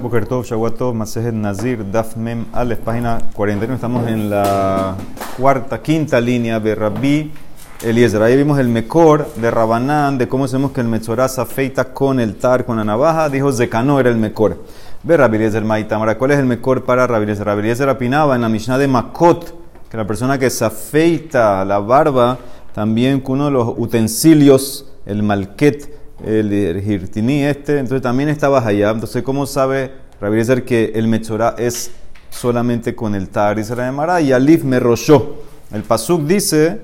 Boker Tov, Shavuot Masejet Nazir, Daf Mem Aleph, página 41. Estamos en la cuarta, quinta línea de Rabbi Eliezer. Ahí vimos el mejor de Rabanán, de cómo sabemos que el Metzorah se afeita con el tar, con la navaja. Dijo Zekano era el mejor. Ve Rabbi Eliezer Maitamara. ¿Cuál es el mejor para Rabbi Eliezer? Rabbi Eliezer opinaba en la Mishnah de Makot, que la persona que se afeita la barba, también con uno de los utensilios, el malket, el hirtini este, entonces también estaba allá. Entonces, ¿cómo sabe Rabbi Eliezer que el Metzorah es solamente con el tar? La Mara, y Alif me roshó. El Pasuk dice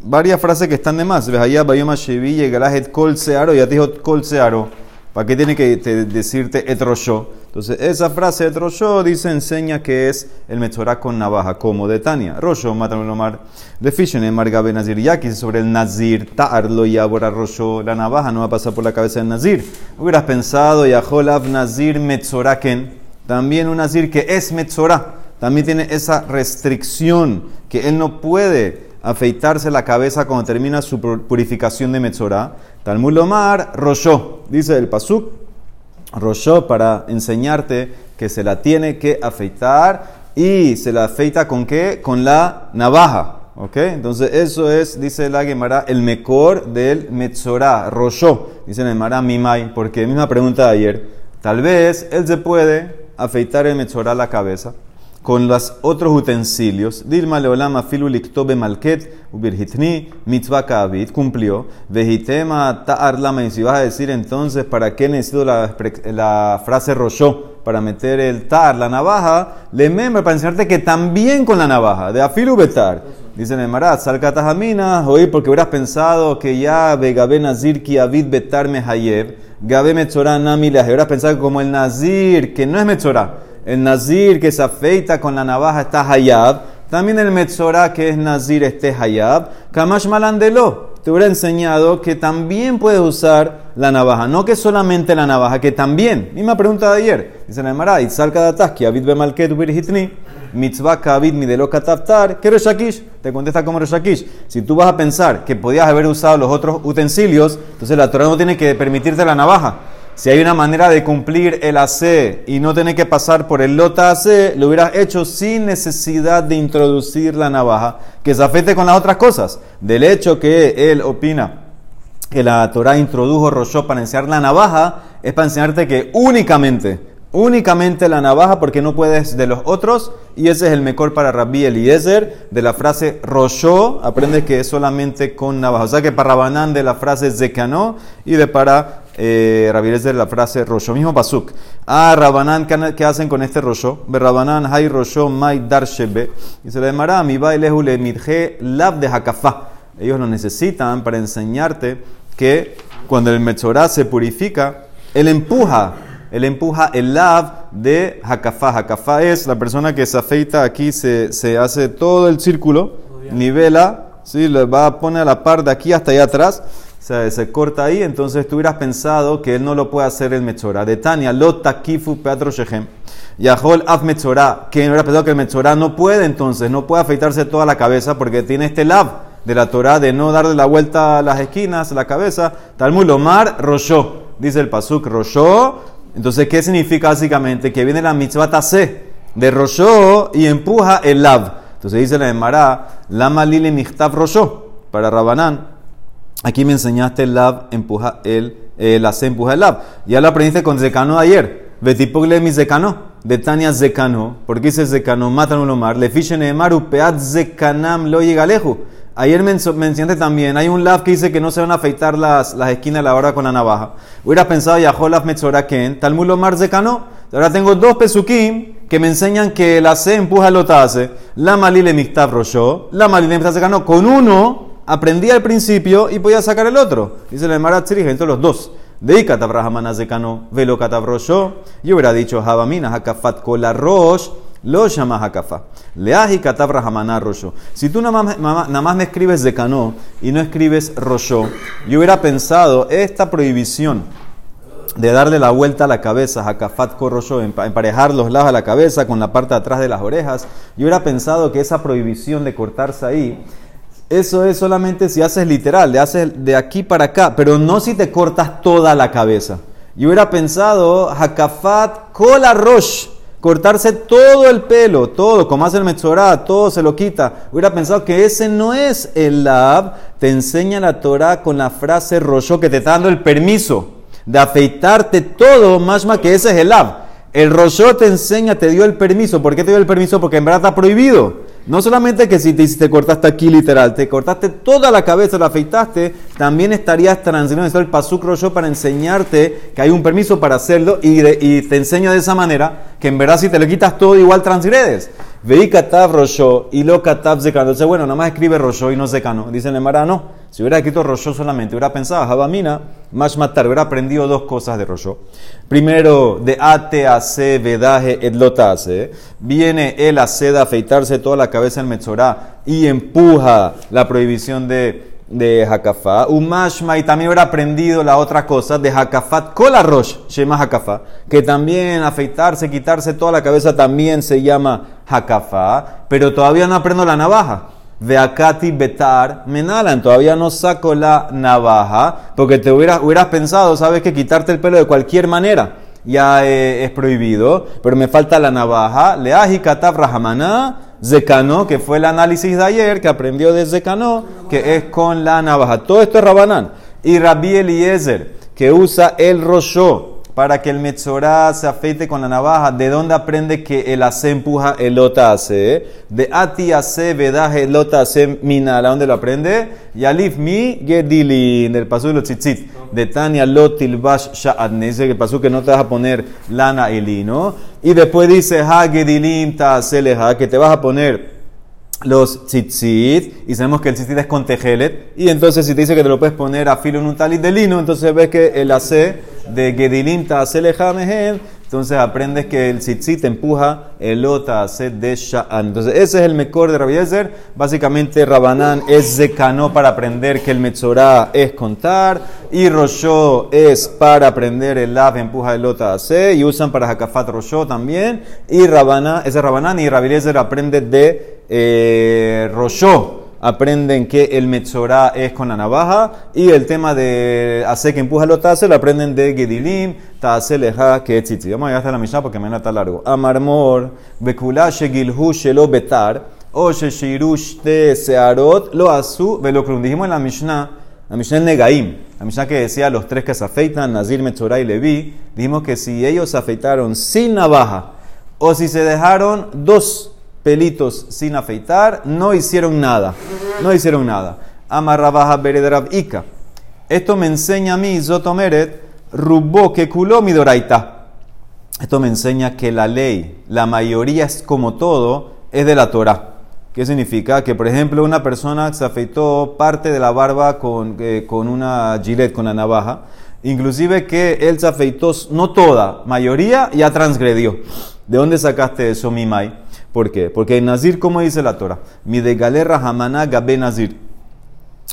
varias frases que están de más. Ves allá, Bayoma Shevi, llegarás et kol searo, ya te dijo kol searo. ¿Para qué tiene que decirte et roshó? Entonces, esa frase et roshó dice, enseña que es el Metzorah con navaja, como de Tania. Roshó, mátame omar. De Fishen, en Margabe Nazir Yaki, sobre el Nazir, ta'ar lo yabora roshó. La navaja no va a pasar por la cabeza del Nazir. Hubieras pensado, Yaholav Nazir Metzoraken. También un Nazir que es Metzorah. También tiene esa restricción que él no puede afeitarse la cabeza cuando termina su purificación de Metzorah. Talmud Lomar, Roshó, dice el Pasuk, Roshó para enseñarte que se la tiene que afeitar y se la afeita con qué? Con la navaja. ¿Ok? Entonces eso es, dice la Gemara, el mejor del Metzorah, Roshó. Dice el Gemara Mimai, porque misma pregunta de ayer. Tal vez él se puede afeitar el Metzorah la cabeza con los otros utensilios. Dilma leolama filu liktobe malket ubirhitni mitzvah kavit cumplió. Vejitema ta'ar lama. Y si vas a decir entonces, ¿para qué necesito la, la frase roshó? Para meter el tar, la navaja, le membre para enseñarte que también con la navaja, de afilu betar. Dice Nemarat, salkatajamina, oí, porque hubieras pensado que ya vegabe nazir ki avid betar mehayev, gabe metzorah nami hubieras pensado como el nazir, que no es metzorah el nazir que se afeita con la navaja está hayab. También el metzorah que es nazir esté hayab. Kamash malandelo. Te hubiera enseñado que también puedes usar la navaja. No que solamente la navaja, que también. Misma pregunta de ayer. Dice la Emara, Itzal Kadataski, Abid Bemalket Birhitni, Mitzvah Kabid Midelo Kataftar, que Reshakish. Te contesta como Reshakish. Si tú vas a pensar que podías haber usado los otros utensilios, entonces la Torah no tiene que permitirte la navaja. Si hay una manera de cumplir el AC y no tener que pasar por el lota AC, lo hubieras hecho sin necesidad de introducir la navaja, que se afecte con las otras cosas. Del hecho que él opina que la Torah introdujo Roshó para enseñar la navaja, es para enseñarte que únicamente, únicamente la navaja, porque no puedes de los otros, y ese es el mejor para Rabbi Eliezer, de la frase Roshó, aprende que es solamente con navaja. O sea que para Rabanán de la frase Zekanó, y de para eh, de la frase Rosho, mismo Pasuk. Ah, Rabanán, ¿qué hacen con este Rosho? Rabanán, Hay Rosho, Mai Dar Shebe. Y se le llamará mi Bailehu le Midje Lab de Hakafá. Ellos lo necesitan para enseñarte que cuando el Metzorah se purifica, él empuja, él empuja el lab de Hakafá. Hakafá es la persona que se afeita aquí, se, se hace todo el círculo, nivela, ¿sí? le va a poner a la par de aquí hasta allá atrás se, se corta ahí, entonces tú hubieras pensado que él no lo puede hacer el Metzorah. De Tania, lo takifu peatro shechem. Yahol af Metzorah, que hubiera pensado que el Metzorah no puede entonces, no puede afeitarse toda la cabeza porque tiene este lab de la Torah de no darle la vuelta a las esquinas, a la cabeza. Talmud Lomar Roshó, dice el Pasuk Roshó. Entonces, ¿qué significa básicamente? Que viene la mitzvah tase de Roshó y empuja el lab. Entonces dice la Emara, Lama Lili Michtav Roshó, para Rabanán. Aquí me enseñaste el lab, empuja el, el AC empuja el lab. Ya lo aprendiste con Zekano ayer. Betipogle mi Zekano. De Tania Zekano. ¿Por qué dice Zekano? Matan un omar. Le fichen emaru peat Zekanam lo llega lejos. Ayer me mencionaste también, hay un lab que dice que no se van a afeitar las, las esquinas de la hora con la navaja. Hubieras pensado, ya Jolaf Metzoraken, Talmud Omar Zekano. Ahora tengo dos pesukim que me enseñan que el AC empuja el otase. La malile Miktav Rosho. La malile Miktav Zekano. Con uno aprendía al principio y podía sacar el otro. Dice el Marat entre los dos. De Katabrahmana Zekano, Velo Katabrosho. Yo hubiera dicho Habamina Hakafat Kola Rosh, lo llama Hakafa. Leaji Katabrahmana Rosho. Si tú nada más, nada más me escribes Zekano y no escribes Rosho, yo hubiera pensado esta prohibición de darle la vuelta a la cabeza, Hakafat Korosho, emparejar los lados a la cabeza con la parte de atrás de las orejas, yo hubiera pensado que esa prohibición de cortarse ahí eso es solamente si haces literal, le haces de aquí para acá, pero no si te cortas toda la cabeza. Yo hubiera pensado, Hakafat Kola Rosh, cortarse todo el pelo, todo, como hace el Metzorah, todo se lo quita. Hubiera pensado que ese no es el Lab. Te enseña la Torah con la frase Rosh, que te está dando el permiso de afeitarte todo, más más que ese es el Lab. El Rosh te enseña, te dio el permiso. ¿Por qué te dio el permiso? Porque en verdad está prohibido. No solamente que si te, cortaste aquí literal, te cortaste toda la cabeza, la afeitaste, también estarías transgrediendo el pasuk yo para enseñarte que hay un permiso para hacerlo y, te enseño de esa manera que en verdad si te lo quitas todo igual transgredes. Veí katav y lo katav zekano. Entonces, bueno, nada más escribe rosho y no zekano. Dice el no. Si hubiera escrito rosho solamente, hubiera pensado, Jabamina, más matar, hubiera aprendido dos cosas de rosho. Primero, de ate, ace, vedaje, edlotase. Viene el hace de afeitarse toda la cabeza en Metzorah y empuja la prohibición de de Hakafá. Umashma, y también hubiera aprendido la otra cosa de Hakafat Kola Rosh, Shema Hakafá, que también afeitarse, quitarse toda la cabeza también se llama Hakafá, pero todavía no aprendo la navaja. De Akati Betar Menalan, todavía no saco la navaja, porque te hubieras, hubieras pensado, sabes que quitarte el pelo de cualquier manera ya eh, es prohibido, pero me falta la navaja. Leaji Kataf Rahamana Zekano, que fue el análisis de ayer, que aprendió de Zekano, que es con la navaja. Todo esto es Rabanán. Y Rabbi Eliezer, que usa el Roshó para que el Metzorah se afeite con la navaja. ¿De dónde aprende que el hace empuja el lota hace? De ati hace vedaje el lota hace minala. ¿Dónde lo aprende? Yalif mi gedilin, del paso de los tzitzit. De Tania lotil bash sha'adne. Dice que el que no te vas a poner lana y lino. Y después dice ha gedilim ta que te vas a poner los tzitzit, y sabemos que el tzitzit es con tejelet, y entonces si te dice que te lo puedes poner a filo en un talit de lino, entonces ves que el AC de Gedilim Ta'aselehamehen, entonces aprendes que el tzitzit empuja el ota de Sha'an. Entonces ese es el mejor de Rabbi Básicamente Rabanán es Zekano para aprender que el Metzorah es contar y Rosho es para aprender el Lav empuja el ota y usan para Hakafat Rosho también. Y Rabanán, ese Rabanán y Rabbi aprende de eh, Rosho aprenden que el Metzorah es con la navaja y el tema de hacer que empuja los tazel lo aprenden de Gedilim, Tazel Leja, que tzitzi. Vamos a llegar hasta la Mishnah porque mañana está largo. Amarmor, Bekula Shegilhu Shelo Betar, o Sheshirush Te Searot, Lo Asu, Velokrum. Dijimos en la Mishnah, la Mishnah en Negaim, la Mishnah que decía los tres que se afeitan, Nazir, Metzorah y Levi, dijimos que si ellos se afeitaron sin navaja o si se dejaron dos pelitos sin afeitar, no hicieron nada. No hicieron nada. Amarrabaja beredrab ika. Esto me enseña a mí, Zotomeret, rubó que culó mi doraita. Esto me enseña que la ley, la mayoría es como todo, es de la Torah. ¿Qué significa? Que, por ejemplo, una persona se afeitó parte de la barba con, eh, con una gilet, con la navaja. Inclusive que él se afeitó, no toda, mayoría, ya transgredió. ¿De dónde sacaste eso, mi mai? ¿Por qué? Porque el Nazir, ¿cómo dice la Torah? Mi de galera hamana gabe Nazir.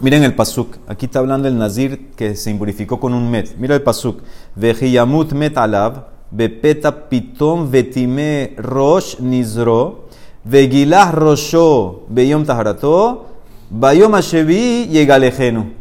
Miren el pasuk. Aquí está hablando el Nazir que se impurificó con un met. Mira el pasuk. Vejiyamut met alav. Bepeta pitom vetime rosh nizro. Vegilah rosho beyom taharato. Bayom ashevi yegalejenu.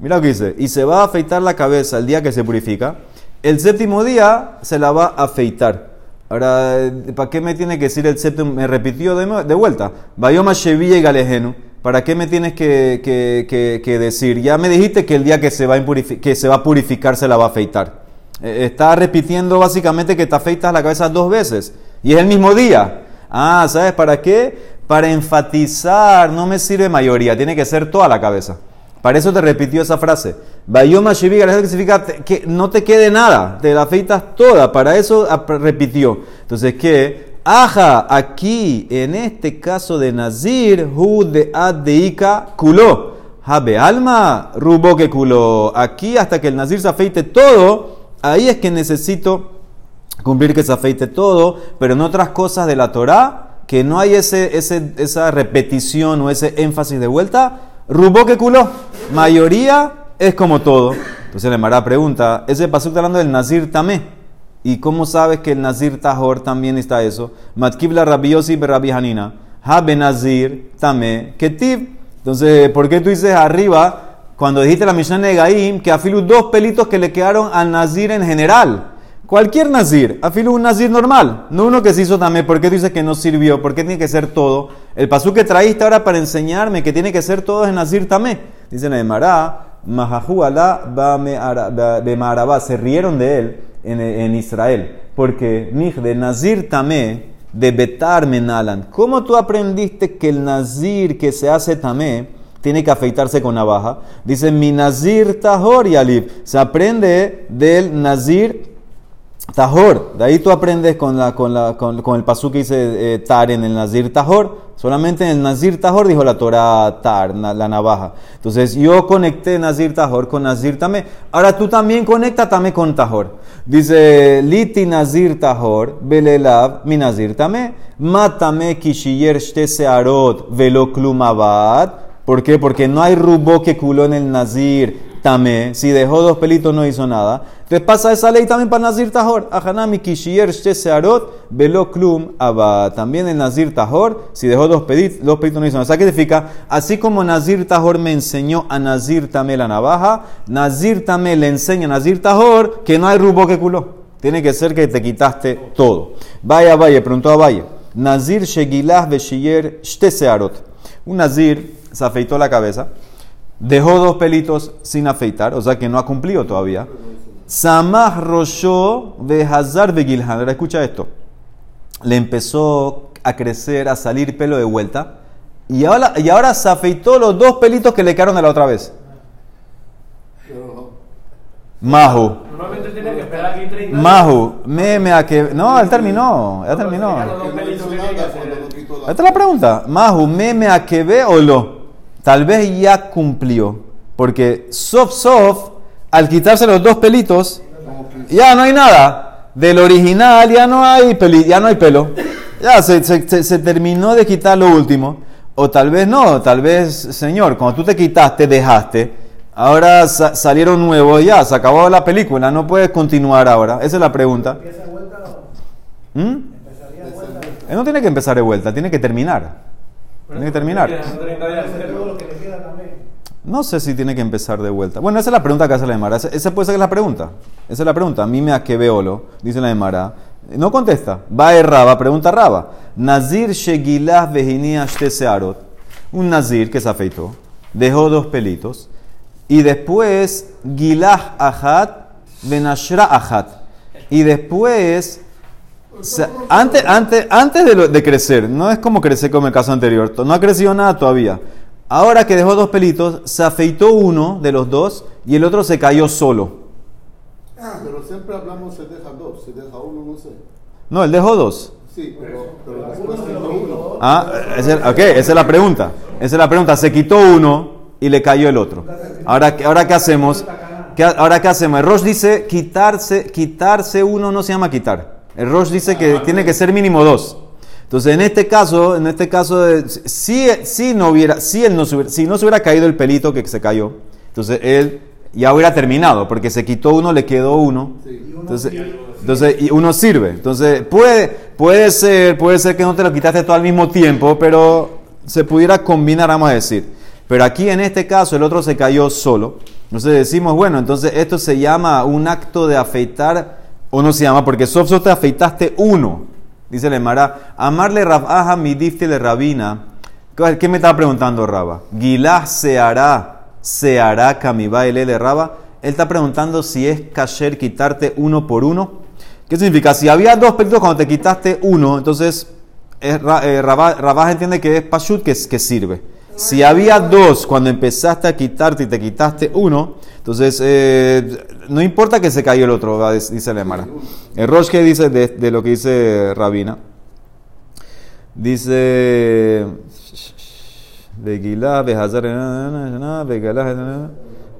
Mira lo que dice. Y se va a afeitar la cabeza el día que se purifica. El séptimo día se la va a afeitar. Ahora, ¿para qué me tiene que decir el séptimo? Me repitió de, de vuelta. Bayoma Shevilla y Galejenu. ¿Para qué me tienes que, que, que, decir? Ya me dijiste que el día que se, va a que se va a purificar se la va a afeitar. Eh, está repitiendo básicamente que te afeitas la cabeza dos veces. Y es el mismo día. Ah, ¿sabes para qué? Para enfatizar, no me sirve mayoría, tiene que ser toda la cabeza. Para eso te repitió esa frase. Bayoma Shiviga, significa que no te quede nada, te la afeitas toda. Para eso repitió. Entonces, ¿qué? Aja, aquí, en este caso de Nazir, hu de adeika culó. Jabe alma, rubo que culó. Aquí, hasta que el Nazir se afeite todo, ahí es que necesito cumplir que se afeite todo. Pero en otras cosas de la Torah, que no hay ese, ese, esa repetición o ese énfasis de vuelta, Rubó que culó. Mayoría es como todo. Entonces le Mara pregunta, ese paso está hablando del Nazir Tamé. ¿Y cómo sabes que el Nazir Tajor también está eso? Matkibla Rabiosi Rabbi Hanina. Habe Nazir Tamé Ketiv. Entonces, ¿por qué tú dices arriba cuando dijiste la misión de Gaim, que afilu dos pelitos que le quedaron al nazir en general. Cualquier nazir, afilu un nazir normal, no uno que se hizo también. ¿Por qué dices que no sirvió? ¿Por qué tiene que ser todo? El pasú que traíste ahora para enseñarme que tiene que ser todo en nazir también. Dice Mahahu de Marabá, se rieron de él en, en Israel. Porque, mij de nazir tamé, de betar menalan. ¿Cómo tú aprendiste que el nazir que se hace tamé tiene que afeitarse con navaja. Dice, mi nazir tahor y alif. Se aprende del nazir tahor. De ahí tú aprendes con, la, con, la, con, el pasú que dice eh, tar en el nazir tahor. Solamente en el nazir tahor dijo la Torah tar, la navaja. Entonces yo conecté nazir tahor con nazir tamé. Ahora tú también conecta tamé con tahor. Dice, liti nazir tahor, belelav, mi nazir tamé. Matame kishiyer shte searot velo klumabat. ¿Por qué? Porque no hay rubó que culó en el Nazir tamé. Si dejó dos pelitos no hizo nada. Entonces pasa esa ley también para Nazir Tahor. Ahanami kishier searot velo klum aba. También el Nazir Tahor, si dejó dos, pelitos, dos pelitos no hizo nada. ¿qué significa? Así como Nazir Tahor me enseñó a Nazir Tamé la navaja, Nazir Tamé le enseña a Nazir Tahor que no hay rubó que culó. Tiene que ser que te quitaste todo. Vaya, vaya, preguntó a Valle. Nazir shegilah beshiyer shte searot. Un Nazir se afeitó la cabeza, dejó dos pelitos sin afeitar, o sea que no ha cumplido todavía. Samah Rosho de Hazar de Gilhan. Ahora escucha esto. Le empezó a crecer, a salir pelo de vuelta. Y ahora, y ahora se afeitó los dos pelitos que le quedaron de la otra vez. Mahu. Normalmente tiene que esperar aquí 30 Mahu. Me, a que. No, él terminó. Ya terminó. Esta es la pregunta. Mahu, me a que ve o lo tal vez ya cumplió. Porque soft soft, al quitarse los dos pelitos, ya no hay nada. Del original ya no hay, peli, ya no hay pelo. Ya se, se, terminó de quitar lo último. O tal vez no, tal vez, Señor, cuando tú te quitaste, dejaste. Ahora salieron nuevos, ya, se acabó la película, no puedes continuar ahora. Esa es la pregunta. ¿Mm? No tiene que empezar de vuelta, tiene que terminar. Tiene que terminar. No sé si tiene que empezar de vuelta. Bueno, esa es la pregunta que hace la Emara. Esa puede ser la pregunta. Esa es la pregunta. A mí me aquebeolo, dice la Emara. No contesta. Va a Raba, pregunta Raba. Nazir shegilah vejinia. Un nazir que se afeitó, dejó dos pelitos y después gilah ahat benashra ahat. Y después antes, antes, antes de, de, crecer, no es como crecer como el caso anterior, no ha crecido nada todavía. Ahora que dejó dos pelitos, se afeitó uno de los dos y el otro se cayó solo. Ah, pero siempre hablamos se deja dos, se deja uno, no sé. No, él dejó dos. Sí, pero, pero después quitó uno. Ah, ok, esa es la pregunta. Esa es la pregunta. Se quitó uno y le cayó el otro. Ahora, ahora ¿qué hacemos? ¿Qué, ahora, ¿qué hacemos? El Rosh dice quitarse, quitarse uno no se llama quitar. El Rosh dice que tiene que ser mínimo dos. Entonces, en este caso, en este caso, si, si, no hubiera, si, él no se hubiera, si no se hubiera caído el pelito que se cayó, entonces él ya hubiera terminado, porque se quitó uno, le quedó uno. Entonces, entonces y uno sirve. Entonces, puede, puede, ser, puede ser que no te lo quitaste todo al mismo tiempo, pero se pudiera combinar, vamos a decir. Pero aquí en este caso el otro se cayó solo. Entonces decimos, bueno, entonces esto se llama un acto de afeitar, o no se llama, porque solo te afeitaste uno. Dice el Emara, amarle Rabaja mi le rabina. ¿Qué me estaba preguntando Raba? Gilá se hará, se hará camibaile le Raba. Él está preguntando si es kasher quitarte uno por uno. ¿Qué significa? Si había dos pelitos cuando te quitaste uno, entonces eh, Rabá, entiende que es pashut que, que sirve. Si había dos cuando empezaste a quitarte y te quitaste uno, entonces eh, no importa que se cayó el otro, dice la. El Rosh que dice de, lo que dice Rabina, dice Begilá, Behazar,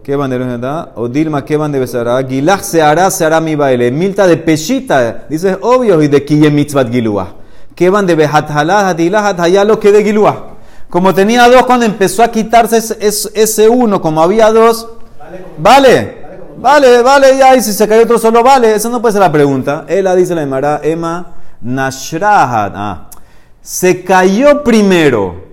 ¿Qué bandera O Dilma, ¿qué bandera será? Gilach se hará, se hará mi baile. Milta de peshita, dice obvio, y de Kiye mitzvat gilua. ¿Qué van de Behathalá, Hatayá, lo que de gilua? Como tenía dos, cuando empezó a quitarse ese, ese uno, como había dos, vale. Vale, vale, y si se cayó otro solo, vale. Esa no puede ser la pregunta. Ella dice la Emara, Emma Nashrahat. Ah, se cayó primero.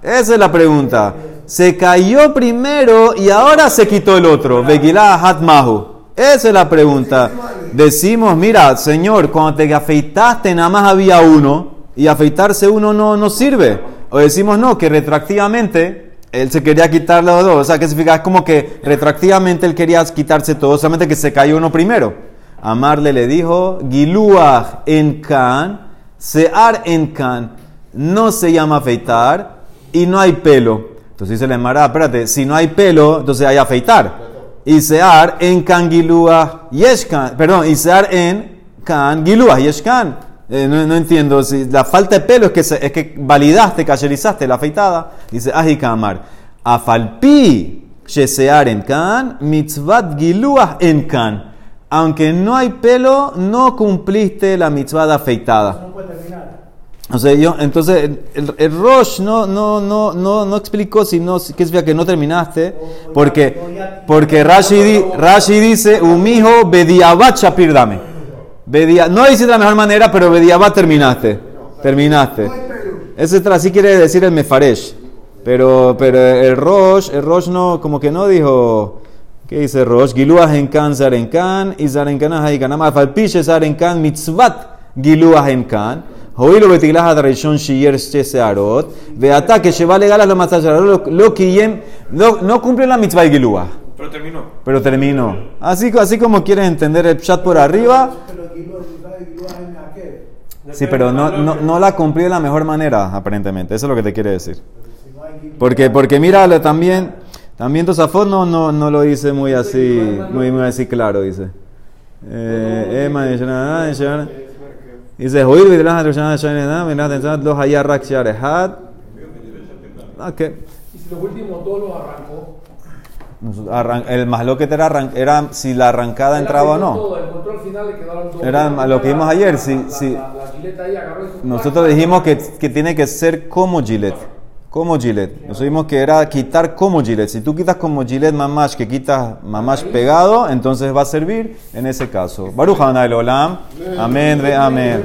Esa es la pregunta. Se cayó primero y ahora se quitó el otro. Begilá Hatmahu. Esa es la pregunta. Decimos, mira, Señor, cuando te afeitaste nada más había uno y afeitarse uno no, no sirve. O decimos, no, que retroactivamente él se quería quitar los dos. O sea, que significa? Como que retroactivamente él quería quitarse todo, solamente que se cayó uno primero. Amarle le dijo, Giluach en Can, Sear en Can, no se llama afeitar y no hay pelo. Entonces dice la Emara, espérate, si no hay pelo, entonces hay afeitar. Y Sear en Can Giluach Yeshkan, perdón, y Sear en Can Giluach Yeshkan. Eh, no, no entiendo, si la falta de pelo es que, se- es que validaste, cacherizaste la afeitada. Dice, Ajika Amar, Afalpi, Shesear en Can, Mitzvat Giluach en Can. Aunque no hay pelo, no cumpliste la mitzvah de afeitada. O sea, yo, entonces, el, el Rosh no, no, no, no, no explicó si no, qué significa que no terminaste, porque, porque Rashi, di- Rashi dice, umijo bediabat shapir dame. Bedia- no dice de la mejor manera, pero bediabat terminaste. Terminaste. Ese así quiere decir el mefaresh. Pero, pero el Rosh, el Rosh no, como que no dijo, ¿qué dice Rosh? Giluah en kan, zarenkan, y zarenkan haikan. Falpiche zarenkan, mitzvat giluah en kan. Adarishon shiyer she searot. Veata que lleva legal a lo más lo kiyem, no, no cumple la mitzvah de giluah. Pero terminó. Pero terminó. Así, así como quieres entender el chat por arriba, Pero Guilúa, si sabe Guilúa en aquel. Sí, pero no, no, no la cumplió de la mejor manera, aparentemente. Eso es lo que te quiere decir. Porque, porque mira, también, también Tosafot no, no, no lo dice muy así, muy, muy así claro, dice. Eh. Dice. Ok. Y si los últimos dos los arrancó. El más lo que era, era si la arrancada él entraba o no. Todo, al final le quedaron. Era lo que vimos ayer, si- su- Nosotros dijimos que, que tiene que ser como Gillette. Como Gillette. Nosotros dijimos que era quitar como Gillette. Si tú quitas como Gillette mamash, que quitas mamash pegado, entonces va a servir en ese caso. Baruch Olam. Amén, amén.